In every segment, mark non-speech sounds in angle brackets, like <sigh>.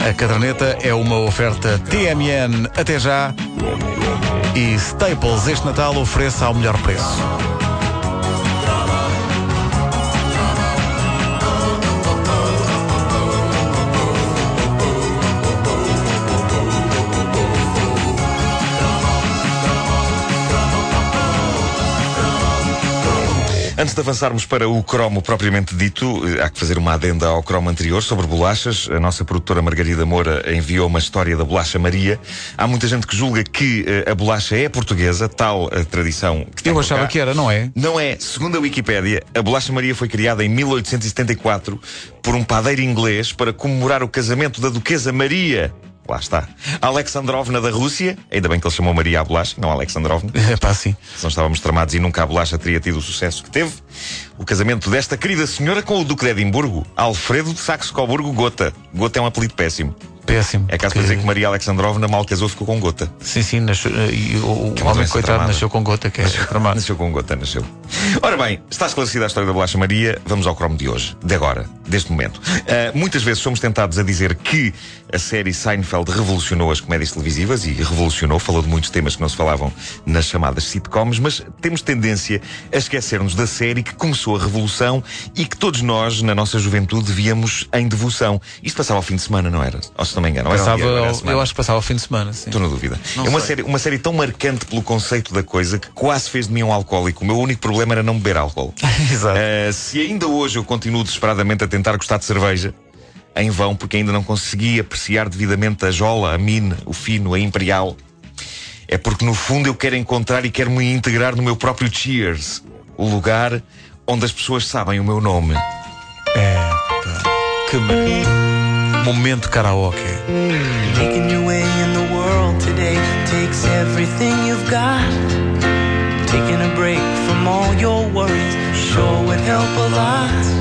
A caderneta é uma oferta TMN até já e Staples este Natal ofereça ao melhor preço. Antes de avançarmos para o cromo propriamente dito, eh, há que fazer uma adenda ao cromo anterior sobre bolachas. A nossa produtora Margarida Moura enviou uma história da bolacha Maria. Há muita gente que julga que uh, a bolacha é portuguesa, tal a tradição que Eu achava que era, não é? Não é. Segundo a Wikipédia, a bolacha Maria foi criada em 1874 por um padeiro inglês para comemorar o casamento da duquesa Maria Lá está. A Alexandrovna da Rússia, ainda bem que ele chamou Maria a bolacha, não a Alexandrovna. <laughs> É pá, sim. Se não estávamos tramados e nunca a bolacha teria tido o sucesso que teve. O casamento desta querida senhora com o Duque de Edimburgo, Alfredo de Saxe-Coburgo Gota. Gota é um apelido péssimo. Péssimo. É caso para dizer que Maria Alexandrovna mal casou ficou com gota. Sim, sim, nasceu, e o, o homem coitado tramada. nasceu com gota, que é tramado. Nasceu com gota, nasceu. Ora bem, está esclarecida a história da bolacha Maria, vamos ao cromo de hoje, de agora, deste momento. Uh, muitas vezes somos tentados a dizer que a série Seinfeld revolucionou as comédias televisivas e revolucionou, falou de muitos temas que não se falavam nas chamadas sitcoms, mas temos tendência a esquecer-nos da série que começou a revolução e que todos nós, na nossa juventude, víamos em devoção. Isto passava ao fim de semana, não era? Ou se não me engano, passava, era um dia, eu acho que passava ao fim de semana, sim. Estou na dúvida. Não é uma série, uma série tão marcante pelo conceito da coisa que quase fez de mim um alcoólico. O meu único problema era não beber álcool. <laughs> Exato. Uh, se ainda hoje eu continuo desesperadamente a tentar gostar de cerveja, em vão, porque ainda não consegui apreciar devidamente a jola, a mine, o fino, a imperial. É porque no fundo eu quero encontrar e quero me integrar no meu próprio Cheers, o lugar onde as pessoas sabem o meu nome. É, que momento karaoke. Making your way in the world today takes everything you've got. Taking a break from all your worries sure would help a lot.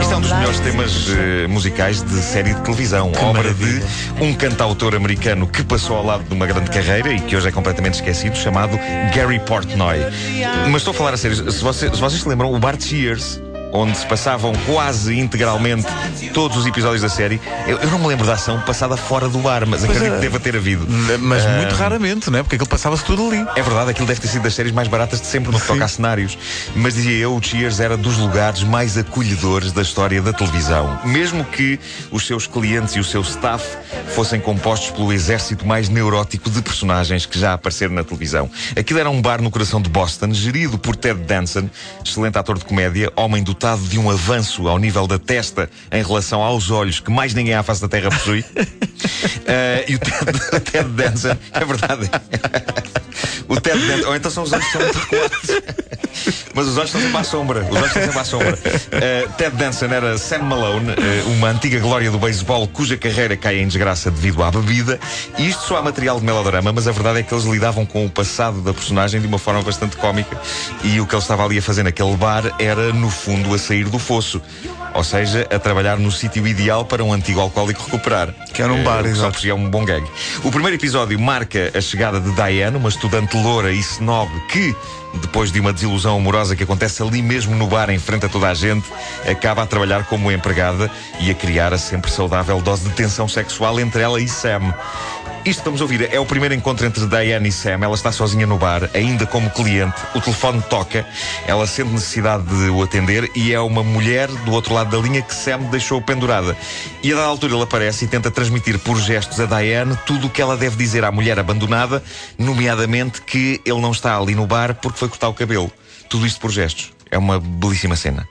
Este é um dos melhores temas uh, musicais de série de televisão. Que obra maravilha. de um cantautor americano que passou ao lado de uma grande carreira e que hoje é completamente esquecido, chamado Gary Portnoy. Mas estou a falar a sério. Se vocês, se vocês se lembram, o Bart Shears onde se passavam quase integralmente todos os episódios da série. Eu, eu não me lembro da ação passada fora do bar, mas acredito que deva ter havido. Mas muito raramente, não é? Porque aquilo passava-se tudo ali. É verdade, aquilo deve ter sido das séries mais baratas de sempre no que toca a cenários. Mas dizia eu, o Cheers era dos lugares mais acolhedores da história da televisão. Mesmo que os seus clientes e o seu staff fossem compostos pelo exército mais neurótico de personagens que já apareceram na televisão. Aquilo era um bar no coração de Boston, gerido por Ted Danson, excelente ator de comédia, homem dotado dotado de um avanço ao nível da testa em relação aos olhos que mais ninguém à face da Terra possui. uh, <laughs> e o Ted, Ted Danson, é verdade. <laughs> o Ted Danson, ou então são os olhos que são muito. Mas os olhos estão sempre à sombra. Os olhos estão sempre à sombra. Uh, <laughs> Ted Danson era Sam Malone, uh, uma antiga glória do beisebol cuja carreira cai em desgraça devido à bebida. E isto só há material de melodrama, mas a verdade é que eles lidavam com o passado da personagem de uma forma bastante cómica. E o que ele estava ali a fazer naquele bar era, no fundo, a sair do fosso. Ou seja, a trabalhar no sítio ideal para um antigo alcoólico recuperar. Que era um bar, uh, exato. Só é um bom gag. O primeiro episódio marca a chegada de Diane, uma estudante loura e snob que, depois de uma desilusão amorosa que acontece ali mesmo no bar, em frente a toda a gente, acaba a trabalhar como empregada e a criar a sempre saudável dose de tensão sexual entre ela e Sam. Isto vamos ouvir é o primeiro encontro entre Diane e Sam. Ela está sozinha no bar, ainda como cliente. O telefone toca, ela sente necessidade de o atender e é uma mulher do outro lado da linha que Sam deixou pendurada. E a dada altura ele aparece e tenta transmitir por gestos a Diane tudo o que ela deve dizer à mulher abandonada, nomeadamente que ele não está ali no bar porque foi cortar o cabelo. Tudo isto por gestos. É uma belíssima cena.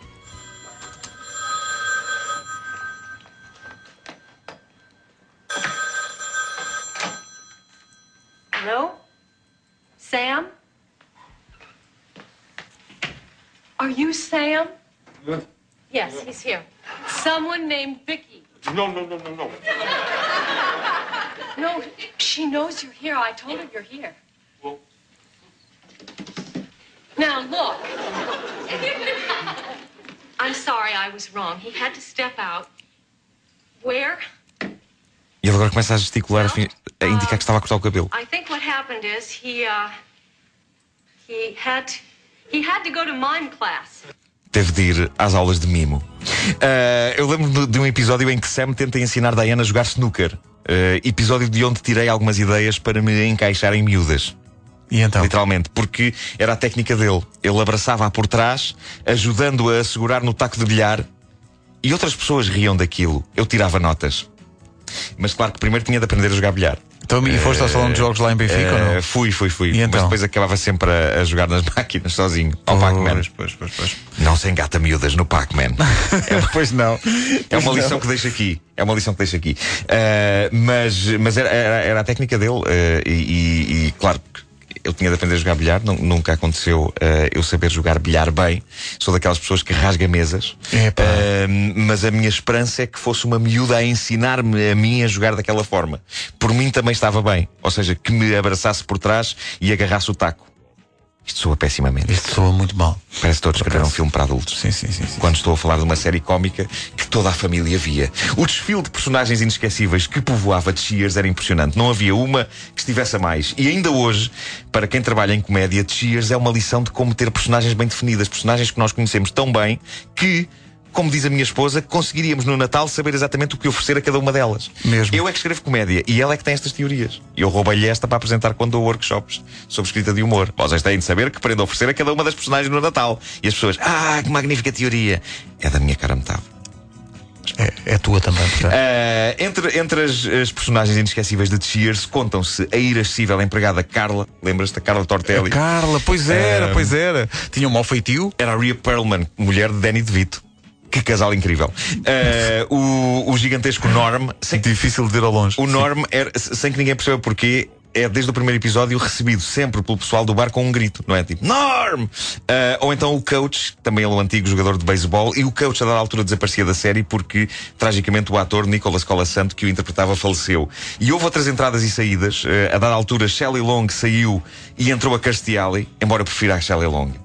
Sam? Are you Sam? Yes. Yes, he's here. Someone named Vicky. No, no, no, no, no. No, she knows you're here. I told her you're here. Now, look. I'm sorry, I was wrong. He had to step out. Where? E ele agora começa a gesticular a, indicar que estava a cortar o cabelo. I think what happened is he, uh, he had he had to go to mime class. Teve de ir às aulas de mimo. Ah, eu lembro de, um episódio em que Sam tenta ensinar Diana a jogar snooker. Ah, episódio de onde tirei algumas ideias para me encaixar em miúdas. E então? Literalmente, porque era a técnica dele. Ele abraçava-a por trás, ajudando-a a segurar no taco de bilhar, e outras pessoas riam daquilo. Eu tirava notas. Mas claro que primeiro tinha de aprender a jogar bilhar. Então, e foste ao salão de jogos lá em Benfica ou Eh, não? fui, fui, fui. E então? Mas depois acabava sempre a, a jogar nas <laughs> máquinas sozinho. Ao Pac-Man. Pois, pois, pois. Não se engata miúdas no Pac-Man. <laughs> É Pois não. É uma lição que deixo aqui. É uma lição que deixo aqui. Uh, mas mas era, era, era a técnica dele. uh, e, e- e, claro que eu tinha de aprender a jogar bilhar. Nu- nunca aconteceu uh, eu saber jogar bilhar bem. Sou daquelas pessoas que rasga mesas. Uh, mas a minha esperança é que fosse uma miúda a ensinar-me a mim a jogar daquela forma. Por mim também estava bem. Ou seja, que me abraçasse por trás e agarrasse o taco. Isto soa pessimamente. Isto soa muito mal. Parece que estou a descrever um filme para adultos Sim, sim, sim. sim. quando estou a falar de uma série cómica que toda a família via. O desfile de personagens inesquecíveis que povoava de Cheers era impressionante. Não havia uma que estivesse a mais. E ainda hoje, para quem trabalha em comédia, Cheers é uma lição de como ter personagens bem definidas, personagens que nós conhecemos tão bem que. Como diz a minha esposa, conseguiríamos no Natal saber exatamente o que oferecer a cada uma delas. Mesmo. Eu é que escrevo comédia e ela é que tem estas teorias. Eu roubei-lhe esta para apresentar quando dou workshops sobre escrita de humor. Vocês têm de saber que prendo a oferecer a cada uma das personagens no Natal. E as pessoas, ah, que magnífica teoria. É da minha cara metade. É, é tua também, portanto. Ah, entre entre as, as personagens inesquecíveis de Cheers, contam-se a irascível empregada Carla. Lembras-te da Carla Tortelli? Carla, pois era, pois era. Tinha um mau feitio. Era a Rhea Perlman, mulher de Danny DeVito. Que casal incrível. Ah, o, o gigantesco Norm, sem, Difícil de ver ao longe. O Norm, era, sem que ninguém perceba porquê, é desde o primeiro episódio recebido sempre pelo pessoal do bar com um grito, não é? Tipo, Norm! Ah, ou então o coach, também ele é o antigo jogador de beisebol, e o coach a dada altura desaparecia da série porque, tragicamente, o ator Nicolas Colasanto, que o interpretava, faleceu. E houve outras entradas e saídas. Ah, a dada altura, Shelley Long saiu e entrou a Alley, embora eu prefira a Shelley Long.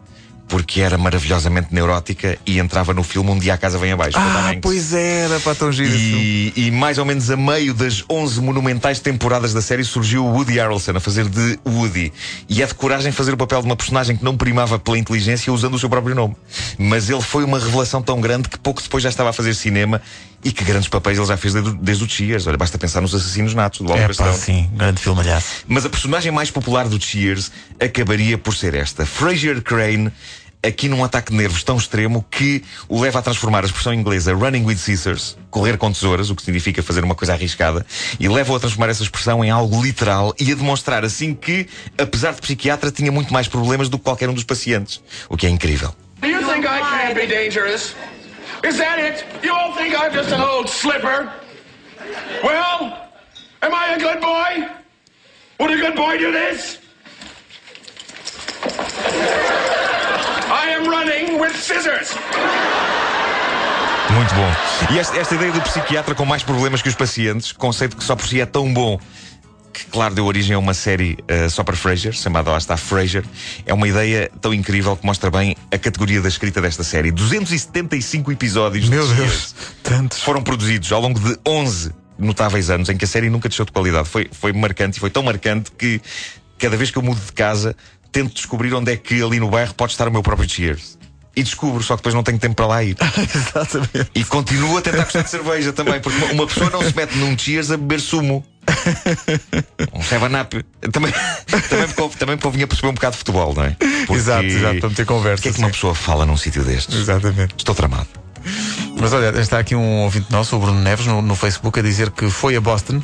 Porque era maravilhosamente neurótica e entrava no filme Um Dia a Casa Vem Abaixo. Ah, pois era, para tão giro. E, e mais ou menos a meio das 11 monumentais temporadas da série surgiu o Woody Harrelson a fazer de Woody. E é de coragem fazer o papel de uma personagem que não primava pela inteligência usando o seu próprio nome. Mas ele foi uma revelação tão grande que pouco depois já estava a fazer cinema e que grandes papéis ele já fez desde, o- desde o Cheers. Olha, basta pensar nos Assassinos Natos do Oliver É pá, sim, grande filme, aliás. Mas a personagem mais popular do Cheers acabaria por ser esta. Fraser Crane, aqui num ataque de nervos tão extremo que o leva a transformar a expressão inglesa running with scissors, correr com tesouras, o que significa fazer uma coisa arriscada, e leva-o a transformar essa expressão em algo literal e a demonstrar assim que, apesar de psiquiatra, tinha muito mais problemas do que qualquer um dos pacientes. O que é incrível. Do you think I can't be dangerous? Is that it? You all think I'm just an old slipper? Well, am I a good boy? Would a good boy do this? I am running with scissors. Muito bom. E esta, esta ideia do psiquiatra com mais problemas que os pacientes, conceito que só por si é tão bom, claro deu origem a uma série eh, só para Frasier, chamada lá está Frasier, é uma ideia tão incrível que mostra bem a categoria da escrita desta série. 275 episódios de Meu Cheers Deus, tantos. foram produzidos ao longo de 11 notáveis anos em que a série nunca deixou de qualidade. Foi, foi marcante e foi tão marcante que cada vez que eu mudo de casa tento descobrir onde é que ali no bairro pode estar o meu próprio Cheers. E descubro, só que depois não tenho tempo para lá ir. <laughs> Exatamente. E continuo a tentar gostar de cerveja também, porque uma- uma pessoa não se mete num cheers a beber sumo. <laughs> Um 7-up. Também, também, me conv- também me convinha perceber um bocado de futebol, não é? Porque Exato, exato, para meter conversa. O que é que uma pessoa fala num sítio destes? Exatamente. Estou tramado. Mas olha, está aqui um ouvinte nosso, o Bruno Neves, no, no Facebook, a dizer que foi a Boston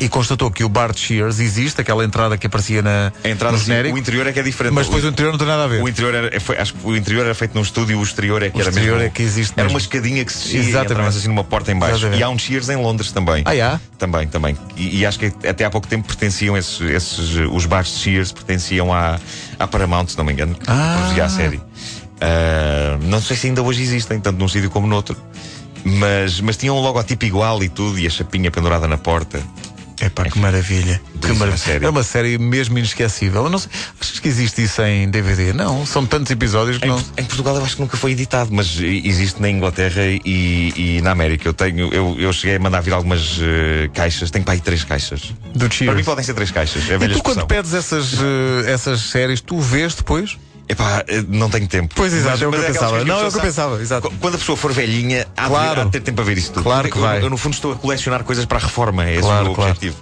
e constatou que o bar de Cheers existe, aquela entrada que aparecia na, A entrada, no genérico, o interior é que é diferente. mas depois o interior não tem nada a ver. O interior era, foi- acho que o interior era feito num estúdio, o exterior é que O era exterior mesmo. é que existe Era mesmo. uma escadinha que se descia e Exatamente. entravas assim numa porta em baixo. Exatamente. E há um Cheers em Londres também. Ah, há? Também, também. E, e acho que até há pouco tempo pertenciam esses, esses os bares de Cheers pertenciam à, à Paramount, se não me engano, que Ah. produzia a série. Ah, não sei se ainda hoje existem, tanto num sítio como noutro. Mas, mas tinham um logotipo igual e tudo, e a chapinha pendurada na porta. Epá, que maravilha. Que maravilha. É uma série mesmo inesquecível. Não sei, achas que existe isso em DVD? Não, são tantos episódios que Em, não. em Portugal eu acho que nunca foi editado, mas existe na Inglaterra e, e na América. Eu tenho, eu, eu cheguei a mandar vir algumas eh, caixas, tenho para aí três caixas. Do Para Cheers. mim podem ser três caixas. É E tu, quando expressão. pedes essas, eh, essas séries, tu vês depois? Epá, eh, não tenho tempo. Pois, exato, é o que eu aquelas pensava. Não, a é o que eu pensava, exato. Qu- Quando a pessoa for velhinha, há, Claro. de, há de ter tempo para ver isso tudo. Claro que eu, vai. Eu, no fundo, estou a colecionar coisas para a reforma. É esse Claro, o meu claro. objetivo.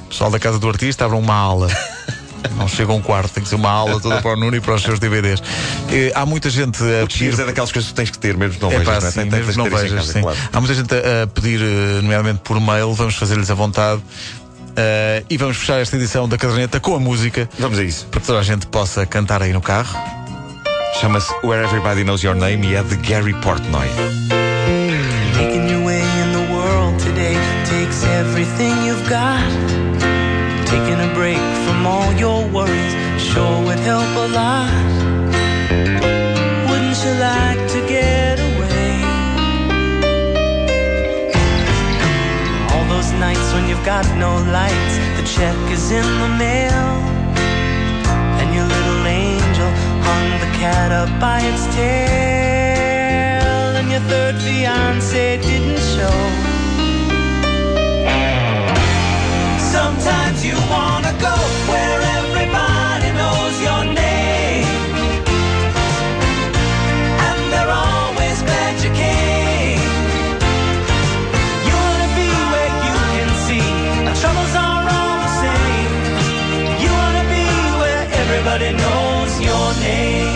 O pessoal da casa do artista abre uma ala. <laughs> Não chega a um quarto, tem que ser uma aula toda para o Nuno e para os seus DVDs. Eh, há muita gente a O Cheers é daquelas coisas que tens que ter, mesmo que não É vejas. pá, não é? sim, mesmo não vejas, casa, claro. Há muita gente a, a pedir, eh, nomeadamente por mail, vamos fazer-lhes à vontade. Eh, e vamos fechar esta edição da caderneta com a música Vamos a isso. para que toda a gente possa cantar aí no carro. Chama-se Where Everybody Knows Your Name e é de Gary Portnoy. Making your way in the world today takes everything you've got. Taking a break from all your worries sure would help a lot. Got no lights, the check is in the mail. And your little angel hung the cat up by its tail. And your third fiance didn't show. Sometimes you wanna go everybody knows your name.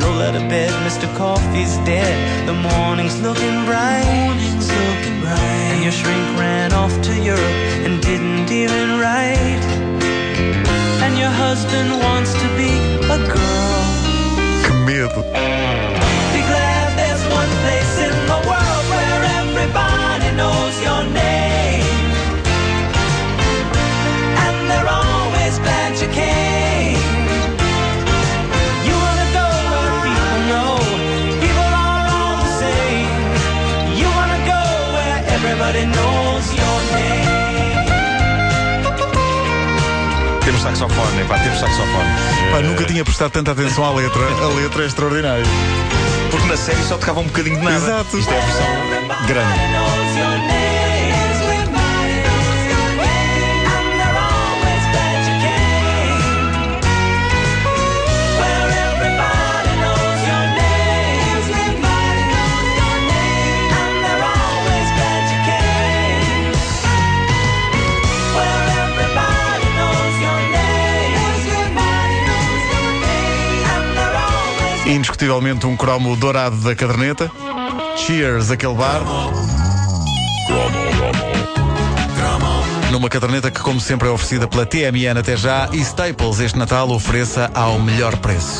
Roll out of bed, Mr. Coffee's dead. The morning's looking bright. Morning's looking bright. And your shrink ran off to Europe and didn't even write. And your husband wants to be a girl. Que medo. Temos saxofone, pá, temos saxofone. Pá, nunca tinha prestado tanta atenção à letra. A letra é extraordinária. Porque na série só tocava um bocadinho de nada. Exato. Isto é a versão grande. Indiscutivelmente um cromo dourado da caderneta. Cheers, aquele bar. Numa caderneta que, como sempre, é oferecida pela TMN até já e Staples este Natal ofereça ao melhor preço.